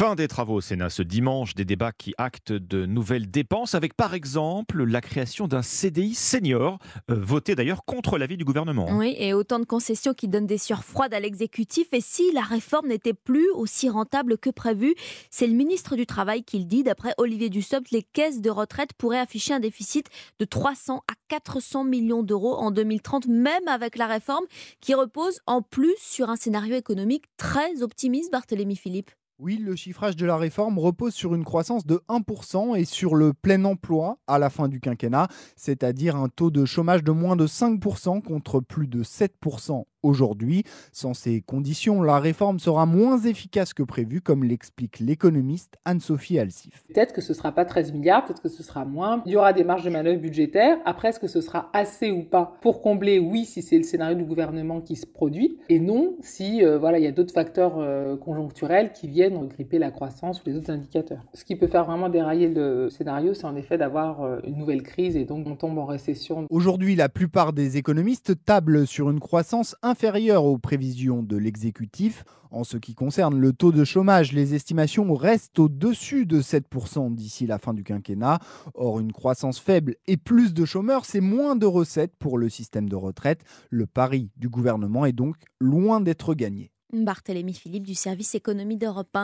Fin des travaux au Sénat ce dimanche, des débats qui actent de nouvelles dépenses avec par exemple la création d'un CDI senior, euh, voté d'ailleurs contre l'avis du gouvernement. Oui, et autant de concessions qui donnent des sueurs froides à l'exécutif. Et si la réforme n'était plus aussi rentable que prévu, c'est le ministre du Travail qui le dit. D'après Olivier Dussopt, les caisses de retraite pourraient afficher un déficit de 300 à 400 millions d'euros en 2030, même avec la réforme qui repose en plus sur un scénario économique très optimiste, Barthélémy Philippe. Oui, le chiffrage de la réforme repose sur une croissance de 1% et sur le plein emploi à la fin du quinquennat, c'est-à-dire un taux de chômage de moins de 5% contre plus de 7% aujourd'hui. Sans ces conditions, la réforme sera moins efficace que prévu, comme l'explique l'économiste Anne-Sophie Alsif. Peut-être que ce ne sera pas 13 milliards, peut-être que ce sera moins. Il y aura des marges de manœuvre budgétaires. Après, est-ce que ce sera assez ou pas pour combler? Oui, si c'est le scénario du gouvernement qui se produit, et non si euh, voilà, il y a d'autres facteurs euh, conjoncturels qui viennent gripper la croissance ou les autres indicateurs. Ce qui peut faire vraiment dérailler le scénario, c'est en effet d'avoir euh, une nouvelle crise et donc on tombe en récession. Aujourd'hui, la plupart des économistes tablent sur une croissance inférieure aux prévisions de l'exécutif. En ce qui concerne le taux de chômage, les estimations restent au-dessus de 7% d'ici la fin du quinquennat. Or, une croissance faible et plus de chômeurs, c'est moins de recettes pour le système de retraite. Le pari du gouvernement est donc loin d'être gagné. Barthélémy Philippe du service économie d'Europe 1.